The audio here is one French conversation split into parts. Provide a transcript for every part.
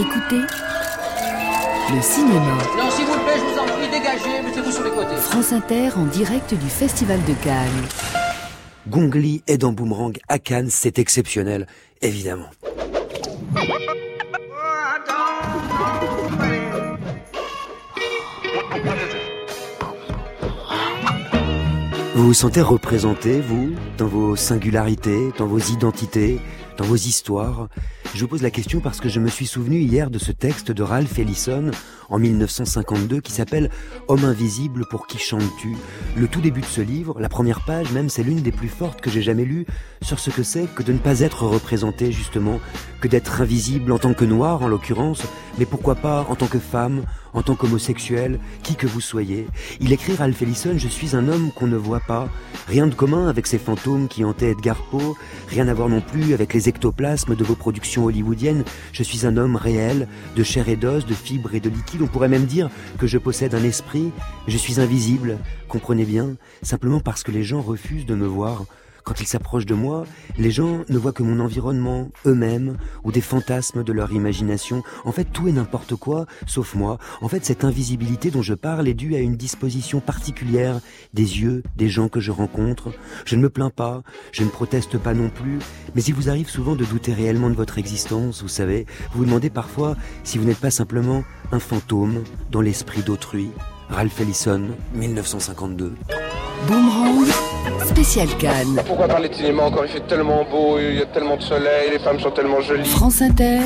Écoutez le cinéma. Non, s'il vous plaît, je vous en prie, dégagez, mettez-vous sur les côtés. France Inter en direct du Festival de Cannes. Gongli est dans Boomerang à Cannes, c'est exceptionnel, évidemment. Vous vous sentez représenté, vous, dans vos singularités, dans vos identités, dans vos histoires? Je vous pose la question parce que je me suis souvenu hier de ce texte de Ralph Ellison en 1952 qui s'appelle Homme invisible pour qui chantes-tu Le tout début de ce livre, la première page même, c'est l'une des plus fortes que j'ai jamais lues sur ce que c'est que de ne pas être représenté justement, que d'être invisible en tant que noir en l'occurrence, mais pourquoi pas en tant que femme, en tant qu'homosexuel, qui que vous soyez. Il écrit Ralph Ellison, je suis un homme qu'on ne voit pas, rien de commun avec ces fantômes qui hantaient Edgar Poe, rien à voir non plus avec les ectoplasmes de vos productions hollywoodiennes, je suis un homme réel, de chair et d'os, de fibres et de liquide, on pourrait même dire que je possède un esprit, je suis invisible, comprenez bien, simplement parce que les gens refusent de me voir. Quand ils s'approchent de moi, les gens ne voient que mon environnement, eux-mêmes, ou des fantasmes de leur imagination. En fait, tout et n'importe quoi, sauf moi. En fait, cette invisibilité dont je parle est due à une disposition particulière des yeux des gens que je rencontre. Je ne me plains pas, je ne proteste pas non plus, mais il vous arrive souvent de douter réellement de votre existence, vous savez. Vous vous demandez parfois si vous n'êtes pas simplement un fantôme dans l'esprit d'autrui. Ralph Ellison, 1952. Boomerang, spécial Cannes. Pourquoi parler de cinéma encore? Il fait tellement beau, il y a tellement de soleil, les femmes sont tellement jolies. France Inter,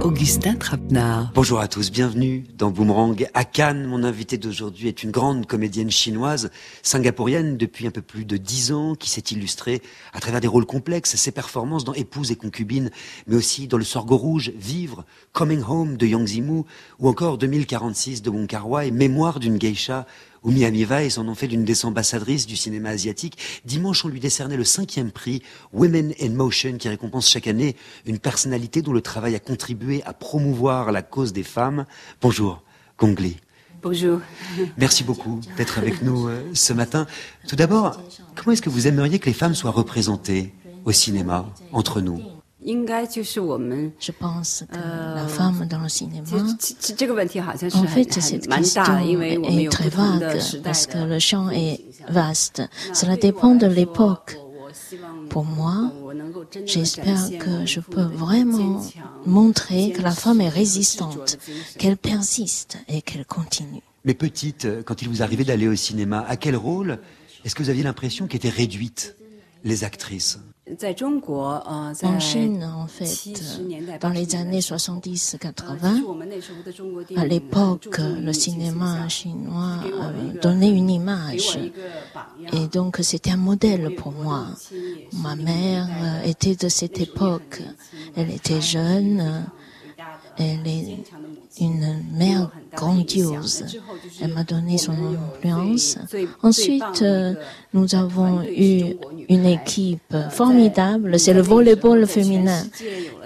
Augustin Trapenard. Bonjour à tous, bienvenue dans Boomerang à Cannes. Mon invité d'aujourd'hui est une grande comédienne chinoise, singapourienne depuis un peu plus de dix ans, qui s'est illustrée à travers des rôles complexes, ses performances dans Épouse et concubine, mais aussi dans Le Sorgho Rouge, Vivre, Coming Home de Yang Zimu, ou encore 2046 de Wong Kar Wai, Mémoire d'une geisha au Miami Vice, en ont fait l'une des ambassadrices du cinéma asiatique. Dimanche, on lui décernait le cinquième prix Women in Motion, qui récompense chaque année une personnalité dont le travail a contribué à promouvoir la cause des femmes. Bonjour, Gongli. Bonjour. Merci beaucoup d'être avec nous euh, ce matin. Tout d'abord, comment est-ce que vous aimeriez que les femmes soient représentées au cinéma, entre nous? Je pense que la femme dans le cinéma, en fait, cette est très vague parce que le champ est vaste. Cela dépend de l'époque. Pour moi, j'espère que je peux vraiment montrer que la femme est résistante, qu'elle persiste et qu'elle continue. Mais petite, quand il vous arrivait d'aller au cinéma, à quel rôle est-ce que vous aviez l'impression qu'étaient réduites les actrices? en Chine, en fait, dans les années 70-80, à l'époque, le cinéma chinois donnait une image. Et donc, c'était un modèle pour moi. Ma mère était de cette époque. Elle était jeune. Elle est une mère grandiose. Elle m'a donné son influence. Ensuite, euh, nous avons eu une équipe formidable. C'est le volleyball féminin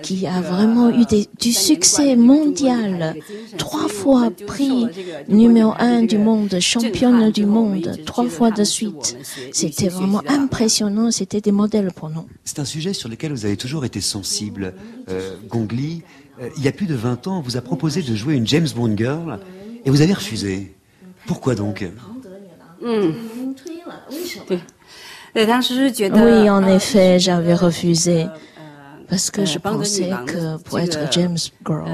qui a vraiment eu des- du succès mondial. Trois fois prix numéro un du monde, championne du monde, trois fois de suite. C'était vraiment impressionnant. C'était des modèles pour nous. C'est un sujet sur lequel vous avez toujours été sensible. Euh, Gong Li, euh, il y a plus de 20 ans, on vous a proposé de jouer une James Bond girl et vous avez refusé. Pourquoi donc? Hmm. Oui, en effet, j'avais refusé. parce que je pensais que pour être James Girl,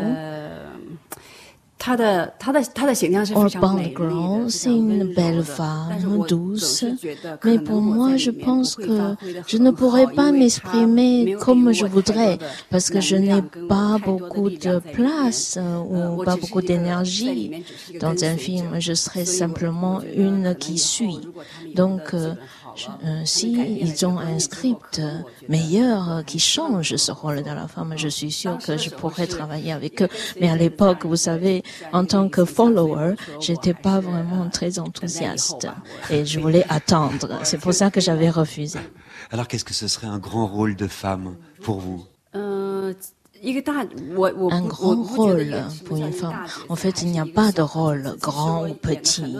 她的她的她的形象是 or 非常 Bond 美丽的 Girl, 非 c'est 常温 une 柔 belle 的 femme 但是我总 douce. 是觉得可 Mais 能 pour 我 moi, 在 je 里面 pense 不会发 que 挥得 je 很 ne 好 pourrais pas 因为她没 m'exprimer 有给 comme 我 je 太多 voudrais 的 parce que 能 je 量 n'ai 跟 pas 太多的 beaucoup 力量 de 在里面 place euh, 呃 ou 我 pas 只是 beaucoup 一个在里 d'énergie 面只是一个 dans 跟 un 随 film. 者 Je serais 所以我 simplement 我觉得可 une 能 qui 以后 suit. 如果他们以后 Donc, 的 euh, si ils ont un script meilleur euh, qui change ce rôle de la femme, je suis sûre que je pourrais travailler avec eux. Mais à l'époque, vous savez, en tant que follower, j'étais pas vraiment très enthousiaste et je voulais attendre. C'est pour ça que j'avais refusé. Alors, qu'est-ce que ce serait un grand rôle de femme pour vous? Euh, un grand rôle pour une femme. En fait, il n'y a pas de rôle grand ou petit,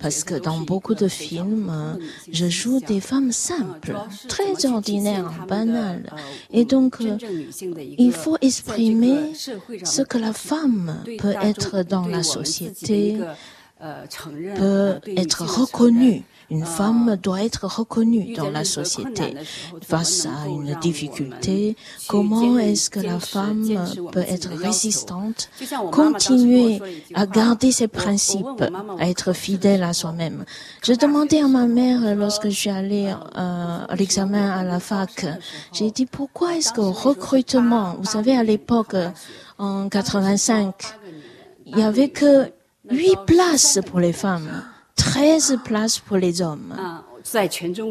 parce que dans beaucoup de films, je joue des femmes simples, très ordinaires, banales. Et donc, il faut exprimer ce que la femme peut être dans la société, peut être reconnue une femme doit être reconnue dans la société. Face à une difficulté, comment est-ce que la femme peut être résistante, continuer à garder ses principes, à être fidèle à soi-même. Je demandais à ma mère lorsque je suis allée euh, à l'examen à la fac, j'ai dit pourquoi est-ce qu'au recrutement, vous savez à l'époque en 85, il y avait que huit places pour les femmes. 13 places pour les hommes.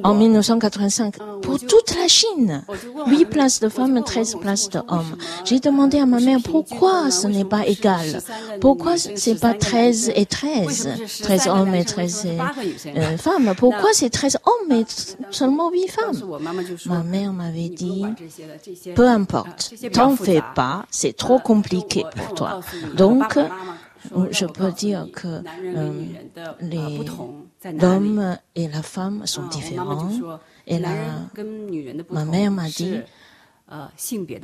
En 1985, pour toute la Chine, 8 places de femmes, 13 places d'hommes. J'ai demandé à ma mère pourquoi ce n'est pas égal. Pourquoi c'est pas 13 et 13, 13 hommes et 13 euh, femmes. Pourquoi c'est 13 hommes et seulement 8 femmes? Ma mère m'avait dit, peu importe, t'en fais pas, c'est trop compliqué pour toi. Donc, je peux dire que l'homme et la femme sont différents. Et ma mère m'a dit,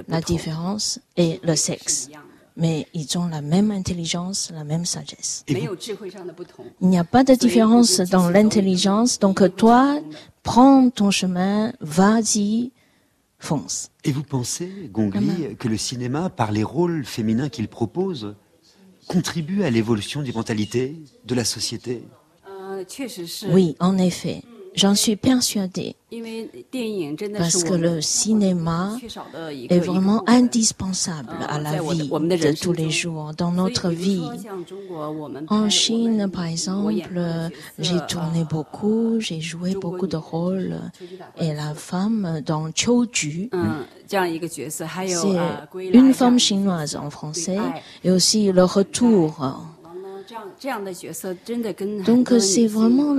la différence est le sexe. Mais ils ont la même intelligence, la même sagesse. Il n'y a pas de différence dans l'intelligence, donc toi, prends ton chemin, vas-y, fonce. Et vous pensez, Gongli, que le cinéma, par les rôles féminins qu'il propose, contribue à l'évolution des mentalités de la société? Oui, en effet. J'en suis persuadée. Parce que le cinéma est vraiment indispensable à la vie de tous les jours, dans notre vie. En Chine, par exemple, j'ai tourné beaucoup, j'ai joué beaucoup de rôles. Et la femme dans Ju, c'est une femme chinoise en français, et aussi le retour donc c'est vraiment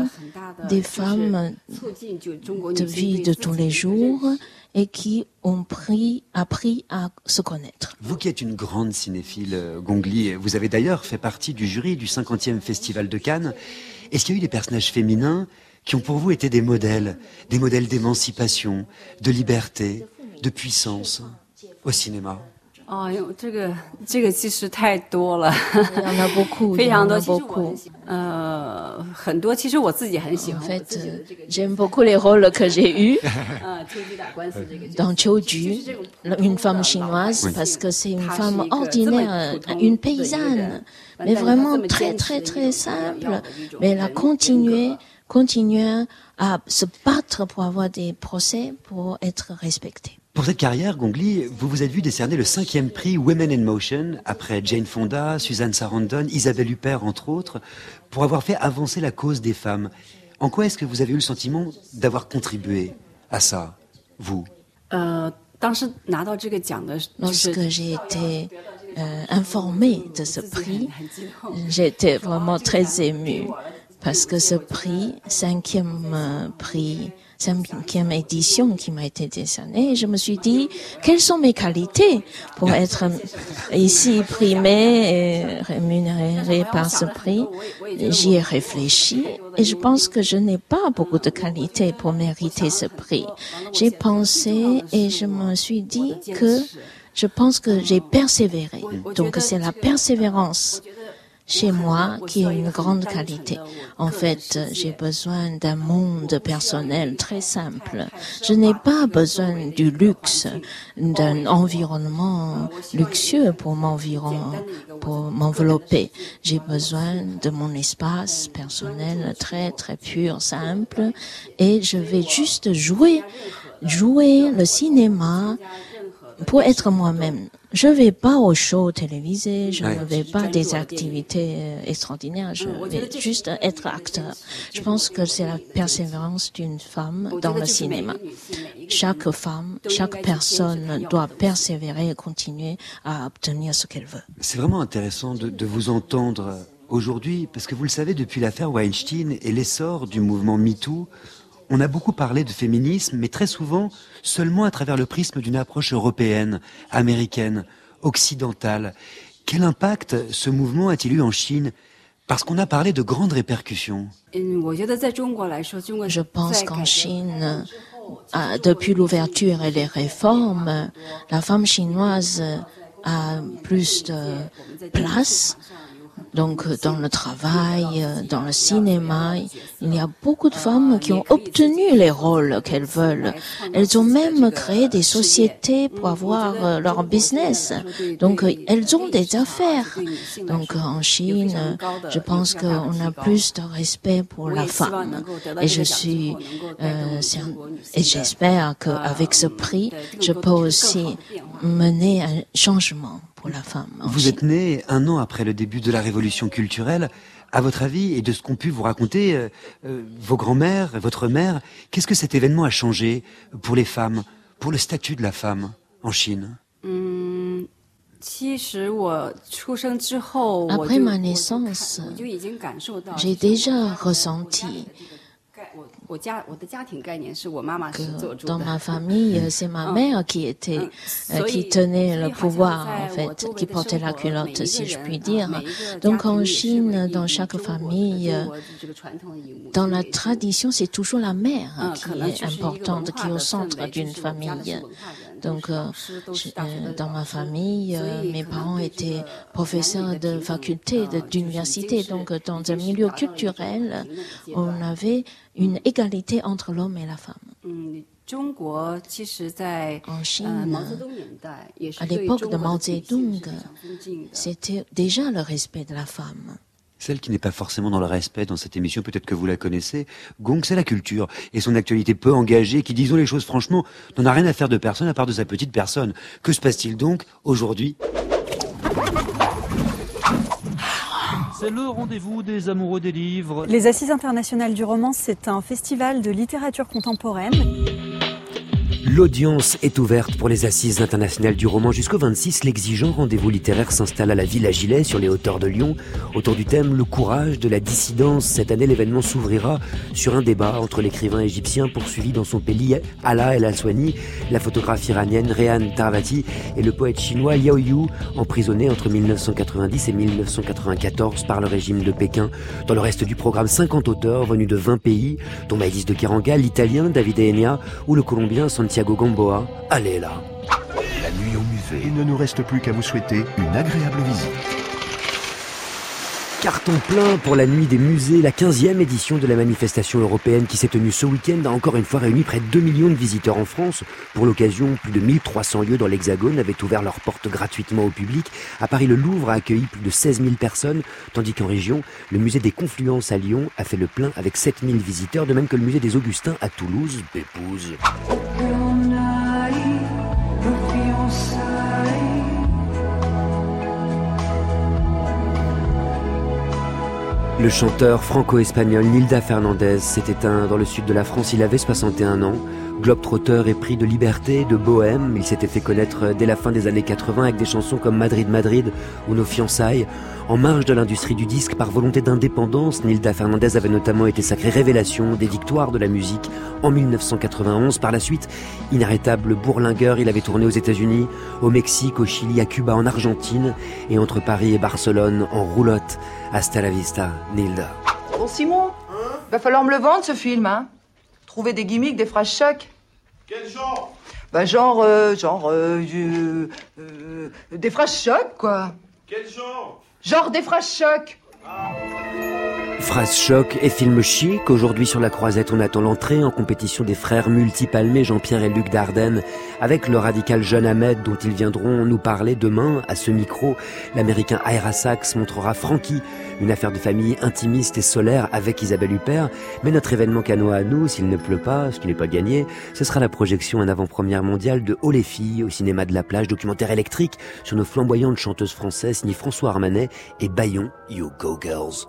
des femmes de vie de tous les jours et qui ont pris, appris à se connaître. Vous qui êtes une grande cinéphile, euh, Gongli, vous avez d'ailleurs fait partie du jury du 50e Festival de Cannes. Est-ce qu'il y a eu des personnages féminins qui ont pour vous été des modèles, des modèles d'émancipation, de liberté, de puissance au cinéma? 哦哟，这个这个其实太多了，非常多，其实我呃很多，其实我自己很喜欢。En fait, j'aime beaucoup les rôles que j'ai eus dans Qiuju, une femme chinoise, parce que c'est une femme ordinaire, une paysanne, mais vraiment très très très simple. Mais elle a continué, continué à se battre pour avoir des procès, pour être respectée. Pour cette carrière, Gongli, vous vous êtes vu décerner le cinquième prix Women in Motion après Jane Fonda, Suzanne Sarandon, Isabelle Huppert, entre autres, pour avoir fait avancer la cause des femmes. En quoi est-ce que vous avez eu le sentiment d'avoir contribué à ça, vous? Lorsque j'ai été euh, informée de ce prix, j'étais vraiment très émue parce que ce prix, cinquième euh, prix, cinquième édition qui m'a été décernée. Je me suis dit, quelles sont mes qualités pour être ici primée et rémunérée par ce prix? J'y ai réfléchi et je pense que je n'ai pas beaucoup de qualités pour mériter ce prix. J'ai pensé et je me suis dit que je pense que j'ai persévéré. Donc c'est la persévérance chez moi qui est une grande qualité. En fait, j'ai besoin d'un monde personnel très simple. Je n'ai pas besoin du luxe, d'un environnement luxueux pour pour m'envelopper. J'ai besoin de mon espace personnel très très pur, simple, et je vais juste jouer, jouer le cinéma pour être moi-même. Je ne vais pas aux shows télévisés, je ne vais pas des activités euh, extraordinaires, je vais juste être acteur. Je pense que c'est la persévérance d'une femme dans le cinéma. Chaque femme, chaque personne doit persévérer et continuer à obtenir ce qu'elle veut. C'est vraiment intéressant de, de vous entendre aujourd'hui, parce que vous le savez, depuis l'affaire Weinstein et l'essor du mouvement MeToo, on a beaucoup parlé de féminisme, mais très souvent seulement à travers le prisme d'une approche européenne, américaine, occidentale. Quel impact ce mouvement a-t-il eu en Chine? Parce qu'on a parlé de grandes répercussions. Je pense qu'en Chine, euh, depuis l'ouverture et les réformes, la femme chinoise a plus de place donc dans le travail, dans le cinéma, il y a beaucoup de femmes qui ont obtenu les rôles qu'elles veulent. Elles ont même créé des sociétés pour avoir euh, leur business. Donc elles ont des affaires. Donc en Chine, je pense qu'on a plus de respect pour la femme. Et je suis euh, et j'espère qu'avec ce prix, je peux aussi mener un changement la femme. Vous êtes né un an après le début de la révolution culturelle. À votre avis, et de ce qu'ont pu vous raconter euh, euh, vos grands-mères, votre mère, qu'est-ce que cet événement a changé pour les femmes, pour le statut de la femme en Chine? Après ma naissance, j'ai déjà ressenti dans ma famille, c'est ma mère qui était, qui tenait le pouvoir, en fait, qui portait la culotte, si je puis dire. Donc en Chine, dans chaque famille, dans la tradition, c'est toujours la mère qui est importante, qui est au centre d'une famille. Donc, euh, euh, dans ma famille, mes parents étaient professeurs de faculté, d'université. Donc, dans un milieu culturel, on avait une égalité entre l'homme et la femme. En Chine, à l'époque de Mao Zedong, c'était déjà le respect de la femme. Celle qui n'est pas forcément dans le respect dans cette émission, peut-être que vous la connaissez, Gong, c'est la culture et son actualité peu engagée qui, disons les choses franchement, n'en a rien à faire de personne à part de sa petite personne. Que se passe-t-il donc aujourd'hui? C'est le rendez-vous des amoureux des livres. Les Assises internationales du roman, c'est un festival de littérature contemporaine. L'audience est ouverte pour les assises internationales du roman jusqu'au 26. L'exigeant rendez-vous littéraire s'installe à la Villa Gilet sur les hauteurs de Lyon autour du thème Le courage de la dissidence. Cette année, l'événement s'ouvrira sur un débat entre l'écrivain égyptien poursuivi dans son pays Allah El Aswani, la photographe iranienne Rehan Tarvati et le poète chinois Liao Yu, emprisonné entre 1990 et 1994 par le régime de Pékin. Dans le reste du programme, 50 auteurs venus de 20 pays, dont Maïlis de Kiranga, l'italien David Enya ou le colombien Santiago Santiago Gamboa, allez là. La nuit au musée. Il ne nous reste plus qu'à vous souhaiter une agréable visite. Carton plein pour la nuit des musées, la 15e édition de la manifestation européenne qui s'est tenue ce week-end a encore une fois réuni près de 2 millions de visiteurs en France. Pour l'occasion, plus de 1300 lieux dans l'Hexagone avaient ouvert leurs portes gratuitement au public. À Paris, le Louvre a accueilli plus de 16 000 personnes, tandis qu'en région, le musée des Confluences à Lyon a fait le plein avec 7 000 visiteurs, de même que le musée des Augustins à Toulouse, Pépouze. Le chanteur franco-espagnol Nilda Fernandez s'est éteint dans le sud de la France. Il avait 61 ans. Globetrotter et pris de liberté, de bohème. Il s'était fait connaître dès la fin des années 80 avec des chansons comme Madrid Madrid ou Nos fiançailles. En marge de l'industrie du disque, par volonté d'indépendance, Nilda Fernandez avait notamment été sacrée révélation des victoires de la musique en 1991. Par la suite, inarrêtable bourlingueur, il avait tourné aux États-Unis, au Mexique, au Chili, à Cuba, en Argentine et entre Paris et Barcelone en roulotte. Hasta la vista, Nilda. Bon Simon, va falloir me le vendre ce film, hein. Trouver des gimmicks, des phrases chocs. Quel genre? Bah genre, euh, genre, euh, euh, des phrases chocs quoi. Quel genre? Genre des phrases chocs. Phrase choc et film chic. Aujourd'hui sur la croisette, on attend l'entrée en compétition des frères multipalmés Jean-Pierre et Luc Dardenne avec le radical jeune Ahmed dont ils viendront nous parler demain à ce micro. L'américain Ira Sachs montrera Frankie, une affaire de famille intimiste et solaire avec Isabelle Huppert. Mais notre événement canoë à nous, s'il ne pleut pas, ce qui n'est pas gagné, ce sera la projection en avant-première mondiale de Oh les filles au cinéma de la plage, documentaire électrique sur nos flamboyantes chanteuses françaises signées François Armanet et Bayon, You Go Girls.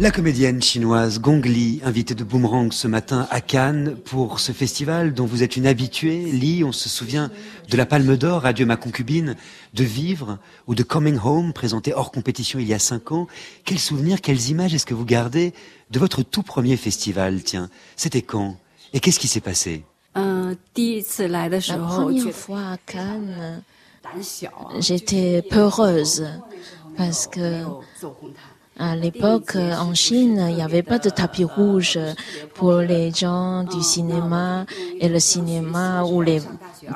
La comédienne chinoise Gong Li, invitée de Boomerang ce matin à Cannes pour ce festival dont vous êtes une habituée. Li, on se souvient de la Palme d'Or, Adieu ma concubine, de Vivre ou de Coming Home, présenté hors compétition il y a cinq ans. Quels souvenirs, quelles images est-ce que vous gardez de votre tout premier festival, tiens C'était quand? Et qu'est-ce qui s'est passé? La première fois à Cannes, j'étais peureuse parce que à l'époque, en Chine, il n'y avait pas de tapis rouge pour les gens du cinéma et le cinéma où les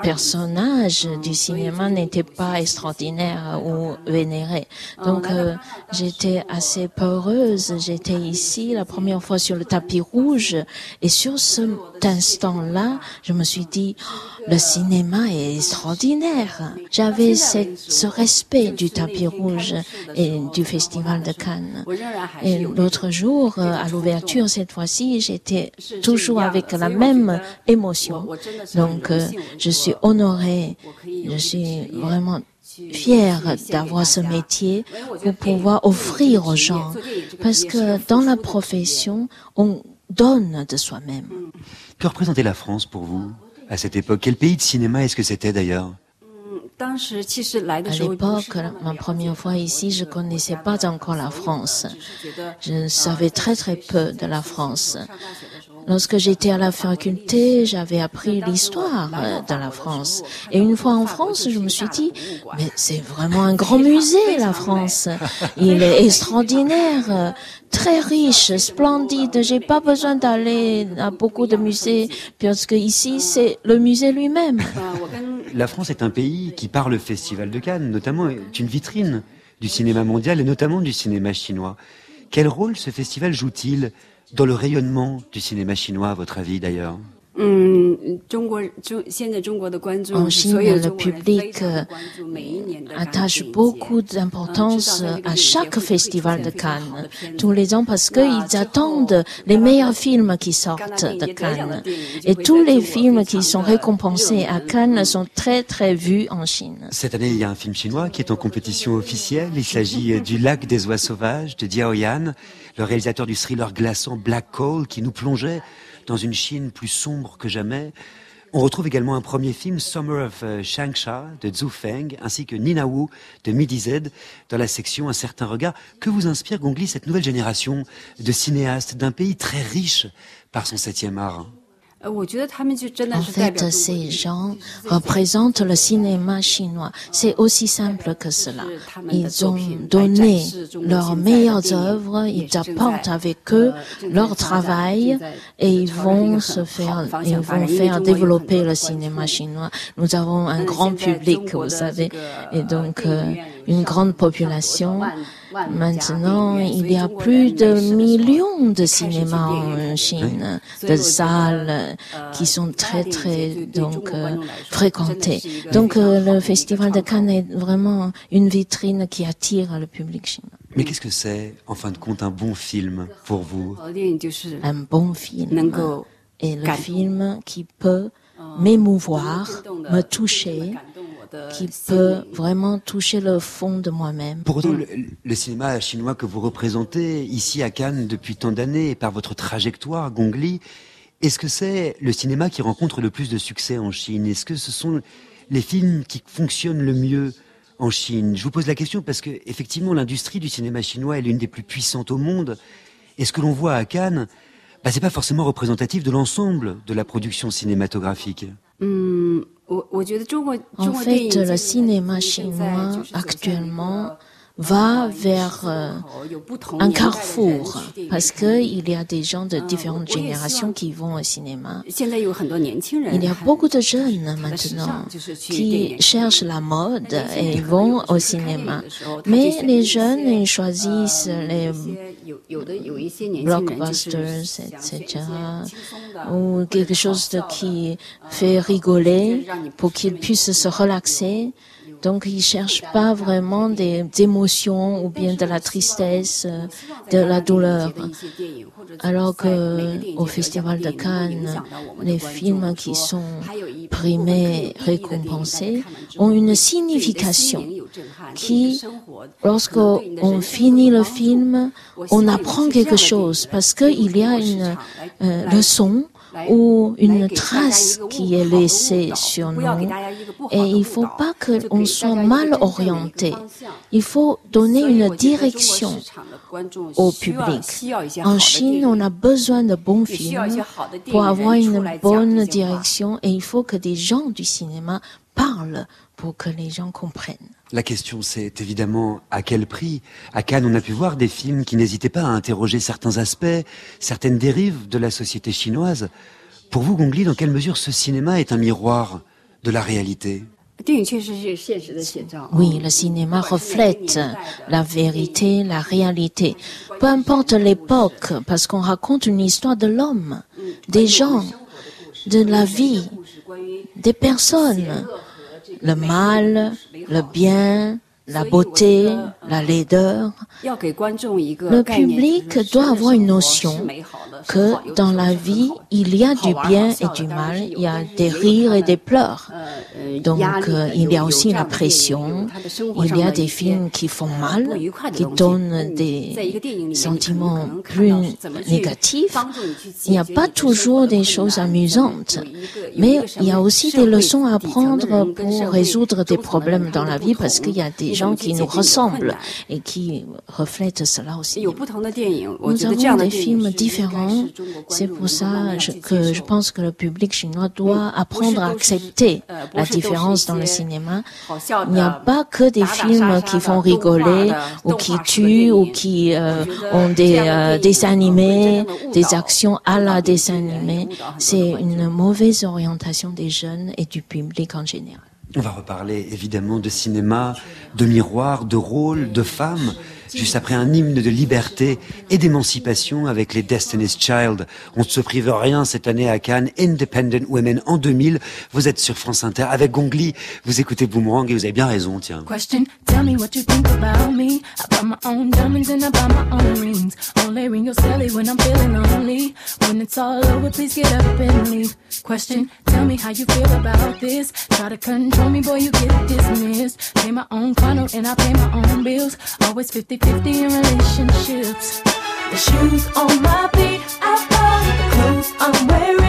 personnages du cinéma n'étaient pas extraordinaires ou vénérés. Donc, euh, j'étais assez peureuse. J'étais ici la première fois sur le tapis rouge et sur cet instant-là, je me suis dit, oh, le cinéma est extraordinaire. J'avais ce respect du tapis rouge et du festival de Cannes. Et l'autre jour, euh, à l'ouverture, cette fois-ci, j'étais toujours avec la même émotion. Donc, euh, je suis honorée, je suis vraiment fière d'avoir ce métier pour pouvoir offrir aux gens. Parce que dans la profession, on donne de soi-même. Que représentait la France pour vous à cette époque? Quel pays de cinéma est-ce que c'était d'ailleurs? À l'époque, ma première fois ici, je connaissais pas encore la France. Je savais très très peu de la France. Lorsque j'étais à la faculté, j'avais appris l'histoire de la France. Et une fois en France, je me suis dit, mais c'est vraiment un grand musée, la France. Il est extraordinaire, très riche, splendide. J'ai pas besoin d'aller à beaucoup de musées, parce que ici, c'est le musée lui-même. La France est un pays qui, par le Festival de Cannes, notamment, est une vitrine du cinéma mondial et notamment du cinéma chinois. Quel rôle ce festival joue-t-il dans le rayonnement du cinéma chinois, à votre avis d'ailleurs? En Chine, le public attache beaucoup d'importance à chaque festival de Cannes tous les ans parce qu'ils attendent les meilleurs films qui sortent de Cannes. Et tous les films qui sont récompensés à Cannes sont très très vus en Chine. Cette année, il y a un film chinois qui est en compétition officielle. Il s'agit du Lac des oies sauvages de Diao Yan, le réalisateur du thriller glaçant Black Coal qui nous plongeait dans une Chine plus sombre que jamais. On retrouve également un premier film, Summer of euh, Shangsha, de Zhu Feng, ainsi que Nina Wu de Midi Z, dans la section Un certain regard. Que vous inspire, Gongli, cette nouvelle génération de cinéastes d'un pays très riche par son septième art? En fait, ces gens représentent le cinéma chinois. C'est aussi simple que cela. Ils ont donné leurs meilleures œuvres, ils apportent avec eux leur travail et ils vont se faire, ils vont faire développer le cinéma chinois. Nous avons un grand public, vous savez, et donc euh, une grande population. Maintenant, il y a plus de millions de cinémas en Chine, de salles qui sont très très donc euh, fréquentées. Donc euh, le festival de Cannes est vraiment une vitrine qui attire le public chinois. Mais qu'est-ce que c'est, en fin de compte, un bon film pour vous? Un bon film. Est le film qui peut m'émouvoir, me toucher, qui peut vraiment toucher le fond de moi-même. Pour autant, le, cinéma chinois que vous représentez ici à Cannes depuis tant d'années, et par votre trajectoire, Gongli, est-ce que c'est le cinéma qui rencontre le plus de succès en Chine? Est-ce que ce sont les films qui fonctionnent le mieux en Chine? Je vous pose la question parce que effectivement, l'industrie du cinéma chinois est l'une des plus puissantes au monde. Et ce que l'on voit à Cannes, bah, c'est pas forcément représentatif de l'ensemble de la production cinématographique. Hmm, en fait, le cinéma chinois actuellement va vers euh, un carrefour parce que il y a des gens de différentes générations qui vont au cinéma. Il y a beaucoup de jeunes maintenant qui cherchent la mode et vont au cinéma. Mais les jeunes, ils choisissent les blockbusters, etc. ou quelque chose qui fait rigoler pour qu'ils puissent se relaxer. Donc, ils cherchent pas vraiment des émotions ou bien de la tristesse, de la douleur. Alors que au Festival de Cannes, les films qui sont primés, récompensés, ont une signification qui, lorsqu'on finit le film, on apprend quelque chose parce qu'il y a une euh, leçon ou une trace qui est laissée sur nous. Et il ne faut pas qu'on soit mal orienté. Il faut donner une direction au public. En Chine, on a besoin de bons films pour avoir une bonne direction et il faut que des gens du cinéma parlent pour que les gens comprennent. La question, c'est évidemment à quel prix? À Cannes, on a pu voir des films qui n'hésitaient pas à interroger certains aspects, certaines dérives de la société chinoise. Pour vous, Gongli, dans quelle mesure ce cinéma est un miroir de la réalité? Oui, le cinéma reflète la vérité, la réalité. Peu importe l'époque, parce qu'on raconte une histoire de l'homme, des gens, de la vie, des personnes, le mal, le bien, la beauté, la laideur. Le public doit avoir une notion que dans la vie, il y a du bien et du mal, il y a des rires et des pleurs. Donc, il y a aussi la pression, il y a des films qui font mal, qui donnent des sentiments plus négatifs. Il n'y a pas toujours des choses amusantes, mais il y a aussi des leçons à apprendre pour résoudre des problèmes dans la vie parce qu'il y a des gens qui nous ressemblent et qui reflètent cela aussi. Nous avons des films différents. C'est pour ça que je pense que le public chinois doit apprendre à accepter la différence dans le cinéma. Il n'y a pas que des films qui font rigoler ou qui tuent ou qui euh, ont des euh, dessins animés, des actions à la dessin animé. C'est une mauvaise orientation des jeunes et du public en général. On va reparler évidemment de cinéma, de miroir, de rôle, de femmes juste après un hymne de liberté et d'émancipation avec les Destiny's Child. On ne se prive rien cette année à Cannes, Independent Women en 2000. Vous êtes sur France Inter avec Gongli, vous écoutez Boomerang et vous avez bien raison, tiens. Question, tell me what you think about me. I buy my own diamonds and I buy my own rings. Only ring your celly when I'm feeling lonely. When it's all over, please get up and leave. Question, tell me how you feel about this. Try to control me, boy, you get dismissed. Pay my own condo and I pay my own bills. Always 50 50 relationships. The shoes on my feet, I bought the clothes I'm wearing.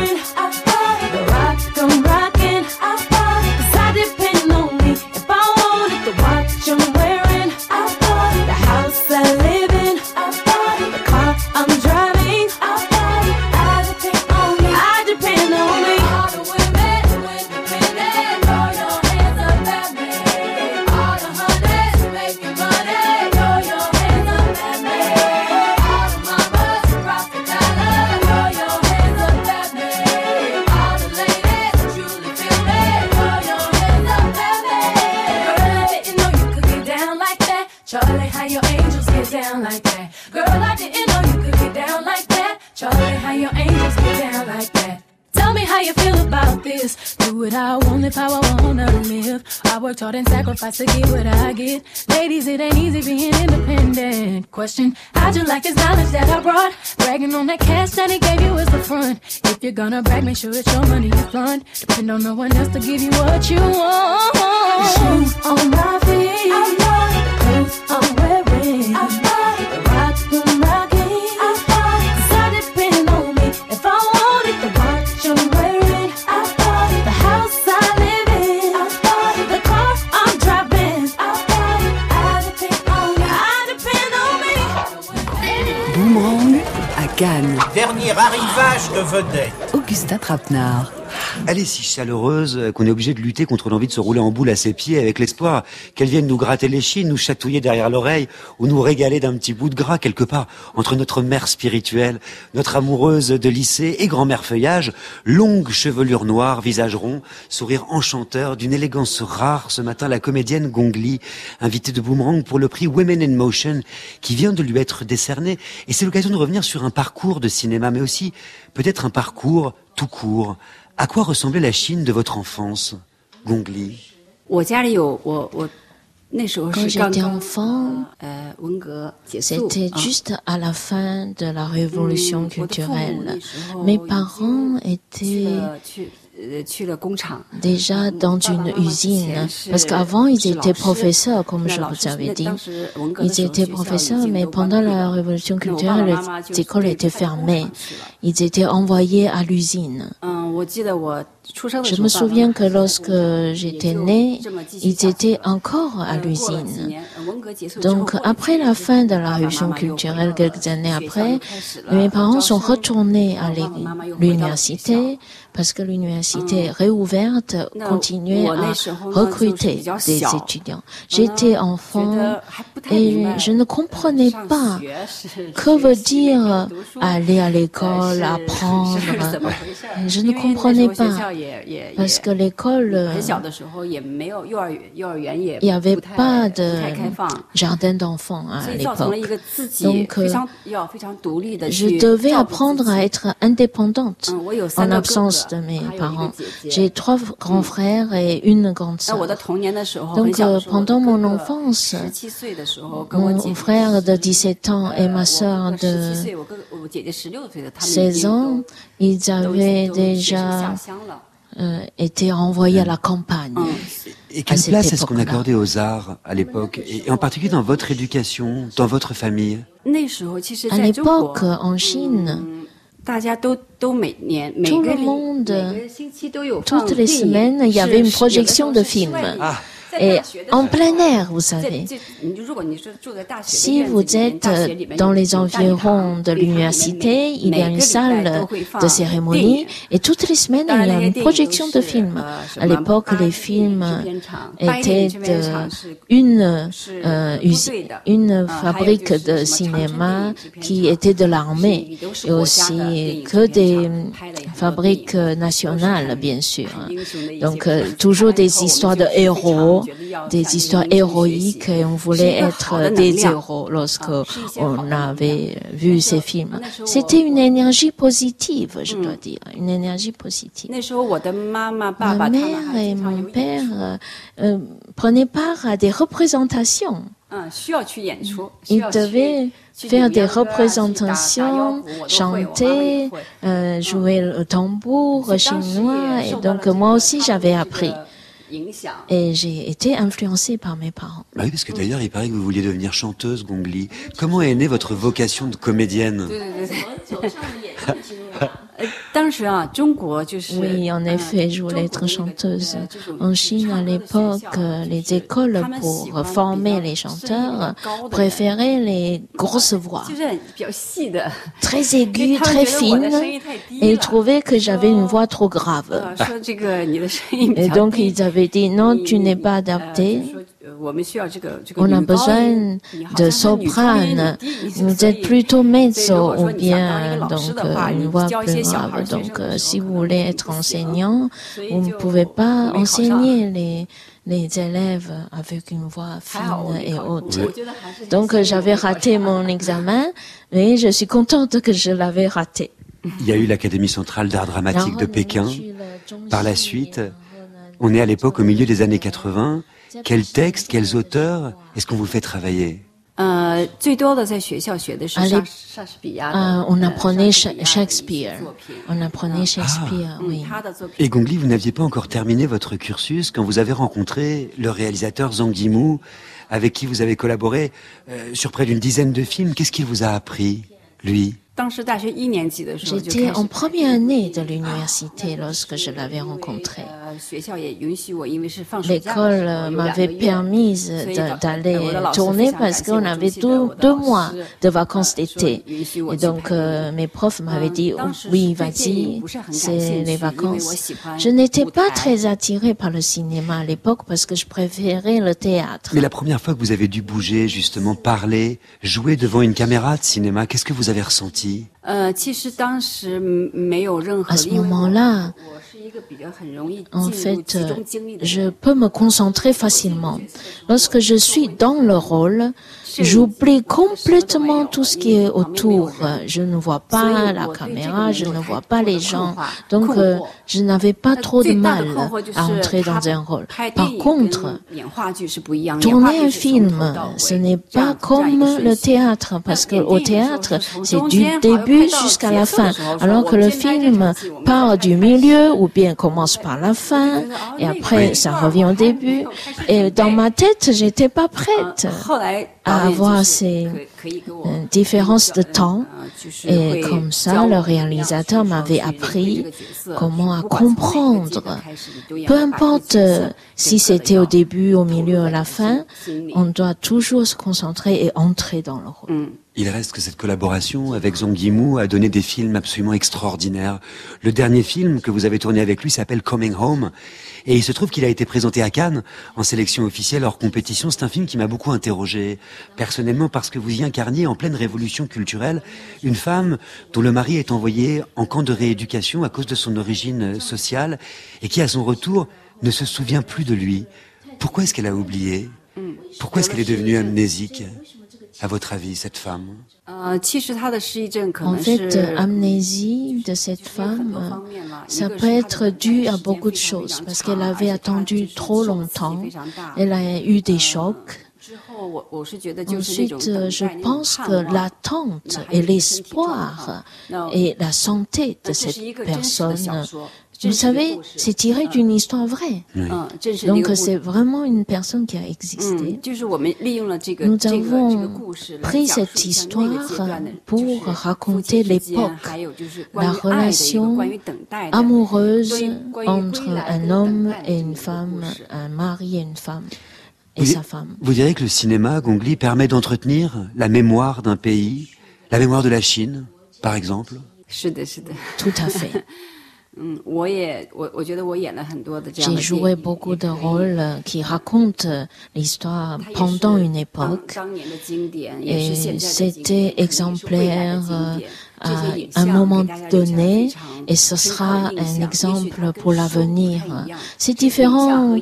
Charlie, how your angels get down like that. Girl, I didn't know you could get down like that. Charlie, how your angels get down like that. Tell me how you feel about this. Do what I want, live how I wanna live. I worked hard and sacrificed to get what I get. Ladies, it ain't easy being independent. Question, how'd you like this knowledge that I brought? Bragging on that cash that he gave you is the front. If you're gonna brag, make sure it's your money you fund. Depend on no one else to give you what you want. Shoes on my feet. Dernier arrivage de vedette. Augustin Trapenard. Elle est si chaleureuse qu'on est obligé de lutter contre l'envie de se rouler en boule à ses pieds avec l'espoir qu'elle vienne nous gratter les chines, nous chatouiller derrière l'oreille ou nous régaler d'un petit bout de gras quelque part entre notre mère spirituelle, notre amoureuse de lycée et grand-mère feuillage, longue chevelure noire, visage rond, sourire enchanteur d'une élégance rare. Ce matin la comédienne Gongli, invitée de Boomerang pour le prix Women in Motion qui vient de lui être décerné. Et c'est l'occasion de revenir sur un parcours de cinéma mais aussi peut-être un parcours tout court. À quoi ressemblait la Chine de votre enfance, Gongli Quand j'étais enfant, c'était juste à la fin de la révolution culturelle. Mes parents étaient déjà dans une usine, parce qu'avant ils étaient professeurs, comme je vous avais dit. Ils étaient professeurs, mais pendant la révolution culturelle, les écoles étaient fermées. Ils étaient envoyés à l'usine. Je me souviens que lorsque j'étais née, ils étaient encore à l'usine. Donc, après la fin de la révolution culturelle, quelques années après, mes parents sont retournés à l'université parce que l'université réouverte continuait à recruter des étudiants. J'étais enfant et je ne comprenais pas que veut dire aller à l'école, apprendre. Je ne comprenais pas parce que l'école, il n'y avait pas de jardin d'enfants à l'époque. Donc, je devais apprendre à être indépendante en absence de mes parents. J'ai trois grands frères et une grande sœur. Donc, pendant mon enfance, mon frère de 17 ans et ma sœur de 16 ans, ils avaient déjà euh, été renvoyés à la campagne. Et quelle place est-ce qu'on accordait aux arts à l'époque, et en particulier dans votre éducation, dans votre famille? À l'époque, en Chine, tout le monde, toutes les semaines, il y avait une projection de films. Et en plein air, vous savez. Si vous êtes dans les environs de l'université, il y a une salle de cérémonie et toutes les semaines, il y a une projection de films. À l'époque, les films étaient une, euh, une fabrique de cinéma qui était de l'armée et aussi que des fabriques nationales, bien sûr. Donc, toujours des histoires de héros des histoires héroïques et on voulait être des héros lorsque on avait vu ces films. C'était une énergie positive, je dois dire, une énergie positive. Ma mère et mon père euh, prenaient part à des représentations. Ils devaient faire des représentations, chanter, euh, jouer le tambour chinois, et donc moi aussi j'avais appris. Et j'ai été influencée par mes parents. Bah oui, parce que d'ailleurs, il paraît que vous vouliez devenir chanteuse, Gongli. Comment est née votre vocation de comédienne? Oui, en effet, je voulais être chanteuse. En Chine, à l'époque, les écoles pour former les chanteurs préféraient les grosses voix, très aiguës, très fines, et ils trouvaient que j'avais une voix trop grave. Et donc, ils avaient dit, non, tu n'es pas adapté. On a besoin de soprane. Vous êtes plutôt mezzo ou bien donc une voix plus grave. Donc, si vous voulez être enseignant, vous ne pouvez pas enseigner les les élèves avec une voix fine et haute. Donc, j'avais raté mon examen, mais je suis contente que je l'avais raté. Il y a eu l'Académie centrale d'art dramatique de Pékin. Par la suite, on est à l'époque au milieu des années 80. Quels textes, quels auteurs est-ce qu'on vous fait travailler on apprenait Shakespeare. On apprenait Shakespeare, oui. Et Gongli, vous n'aviez pas encore terminé votre cursus quand vous avez rencontré le réalisateur Zhang Yimou, avec qui vous avez collaboré sur près d'une dizaine de films. Qu'est-ce qu'il vous a appris, lui? J'étais en première année de l'université lorsque je l'avais rencontré. L'école m'avait permis d'aller tourner parce qu'on avait deux, mois de vacances d'été. Et donc mes profs m'avaient dit oui, vas-y, c'est les vacances. Je n'étais pas très attirée par le cinéma à l'époque parce que je préférais le théâtre. Mais la première fois que vous avez dû bouger, justement, parler, jouer devant une caméra de cinéma, qu'est-ce que vous avez ressenti? 呃，其实当时没有任何因为。En fait, je peux me concentrer facilement. Lorsque je suis dans le rôle, j'oublie complètement tout ce qui est autour. Je ne vois pas la caméra, je ne vois pas les gens. Donc, je n'avais pas trop de mal à entrer dans un rôle. Par contre, tourner un film, ce n'est pas comme le théâtre, parce que au théâtre, c'est du début jusqu'à la fin, alors que le film part du milieu ou bien commence par la fin, et après ça revient au début. Et dans ma tête, j'étais pas prête à avoir ces euh, différences de temps. Et comme ça, le réalisateur m'avait appris comment à comprendre. Peu importe euh, si c'était au début, au milieu, à la fin, on doit toujours se concentrer et entrer dans le rôle. Il reste que cette collaboration avec Zhang Yimou a donné des films absolument extraordinaires. Le dernier film que vous avez tourné avec lui s'appelle Coming Home. Et il se trouve qu'il a été présenté à Cannes en sélection officielle hors compétition. C'est un film qui m'a beaucoup interrogé personnellement parce que vous y incarniez en pleine révolution culturelle une femme dont le mari est envoyé en camp de rééducation à cause de son origine sociale et qui à son retour ne se souvient plus de lui. Pourquoi est-ce qu'elle a oublié? Pourquoi est-ce qu'elle est devenue amnésique? À votre avis, cette femme En fait, amnésie de cette femme, ça peut être dû à beaucoup de choses, parce qu'elle avait attendu trop longtemps, elle a eu des chocs. Ensuite, je pense que l'attente et l'espoir et la santé de cette personne vous savez, c'est tiré d'une histoire vraie. Donc c'est vraiment une personne qui a existé. Nous avons pris cette histoire pour raconter l'époque, la relation amoureuse entre un homme et une femme, un mari et une femme. Et sa femme. Vous direz que le cinéma, Gongli, permet d'entretenir la mémoire d'un pays, la mémoire de la Chine, par exemple Tout à fait. J'ai joué beaucoup de rôles qui racontent l'histoire pendant une époque. et c'était exemplaire à un moment donné et ce sera un exemple pour l'avenir. C'est différent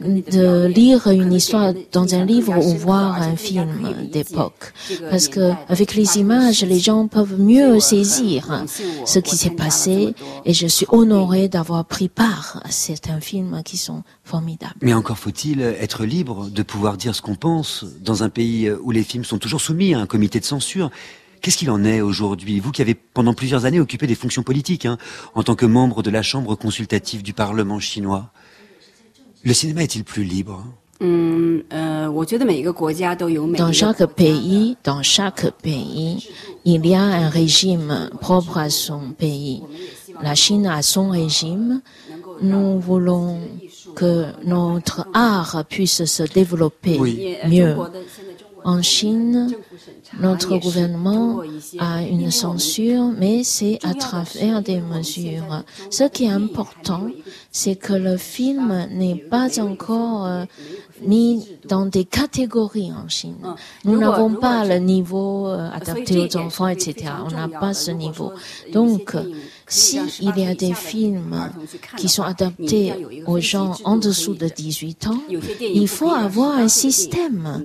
de lire une histoire dans un livre ou voir un film d'époque. Parce que avec les images, les gens peuvent mieux saisir ce qui s'est passé et je suis honorée d'avoir pris part. À certains films qui sont formidables. Mais encore faut-il être libre de pouvoir dire ce qu'on pense dans un pays où les films sont toujours soumis à un comité de censure. Qu'est-ce qu'il en est aujourd'hui Vous qui avez pendant plusieurs années occupé des fonctions politiques, hein, en tant que membre de la Chambre consultative du Parlement chinois, le cinéma est-il plus libre? Dans chaque pays, dans chaque pays, il y a un régime propre à son pays. La Chine a son régime. Nous voulons que notre art puisse se développer mieux. En Chine, notre gouvernement a une censure, mais c'est à travers des mesures. Ce qui est important, c'est que le film n'est pas encore euh, mis dans des catégories en Chine. Nous n'avons pas le niveau euh, adapté aux enfants, etc. On n'a pas ce niveau. Donc, s'il y a des films qui sont adaptés aux gens en dessous de 18 ans, il faut avoir un système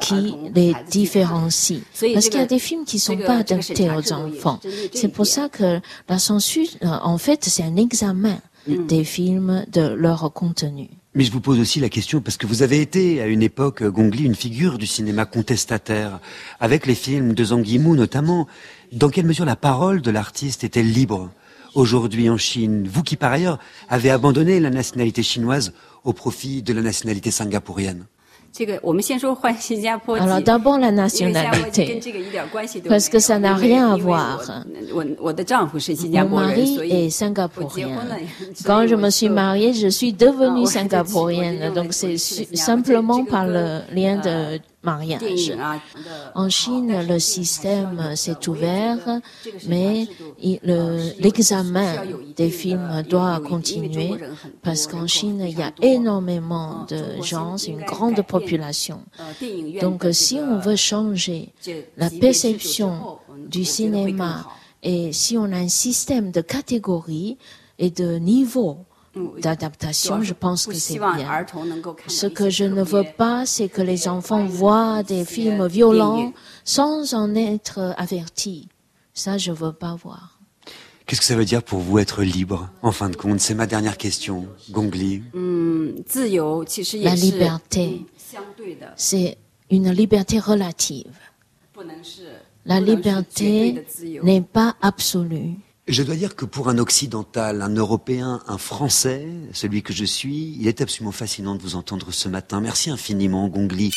qui les différencie. Parce qu'il y a des films qui ne sont pas adaptés aux enfants. C'est pour ça que la censure, euh, en fait, c'est un examen des films, de leur contenu. Mais je vous pose aussi la question, parce que vous avez été, à une époque, Gongli, une figure du cinéma contestataire, avec les films de Zhang Yimou notamment. Dans quelle mesure la parole de l'artiste est-elle libre aujourd'hui en Chine Vous qui, par ailleurs, avez abandonné la nationalité chinoise au profit de la nationalité singapourienne. Alors d'abord la nationalité, parce que ça n'a rien à voir. Mon mari est singapourien. Quand je me suis mariée, je suis devenue singapourienne. Donc c'est simplement par le lien de En Chine, le système s'est ouvert, mais l'examen des films doit continuer parce qu'en Chine, il y a énormément de gens, c'est une grande population. Donc, si on veut changer la perception du cinéma et si on a un système de catégories et de niveaux, d'adaptation, je pense que c'est bien. Ce que je ne veux pas, c'est que les enfants voient des films violents sans en être avertis. Ça, je veux pas voir. Qu'est-ce que ça veut dire pour vous être libre, en fin de compte? C'est ma dernière question, Gongli. La liberté, c'est une liberté relative. La liberté n'est pas absolue. Je dois dire que pour un occidental, un européen, un français, celui que je suis, il est absolument fascinant de vous entendre ce matin. Merci infiniment, Gongli.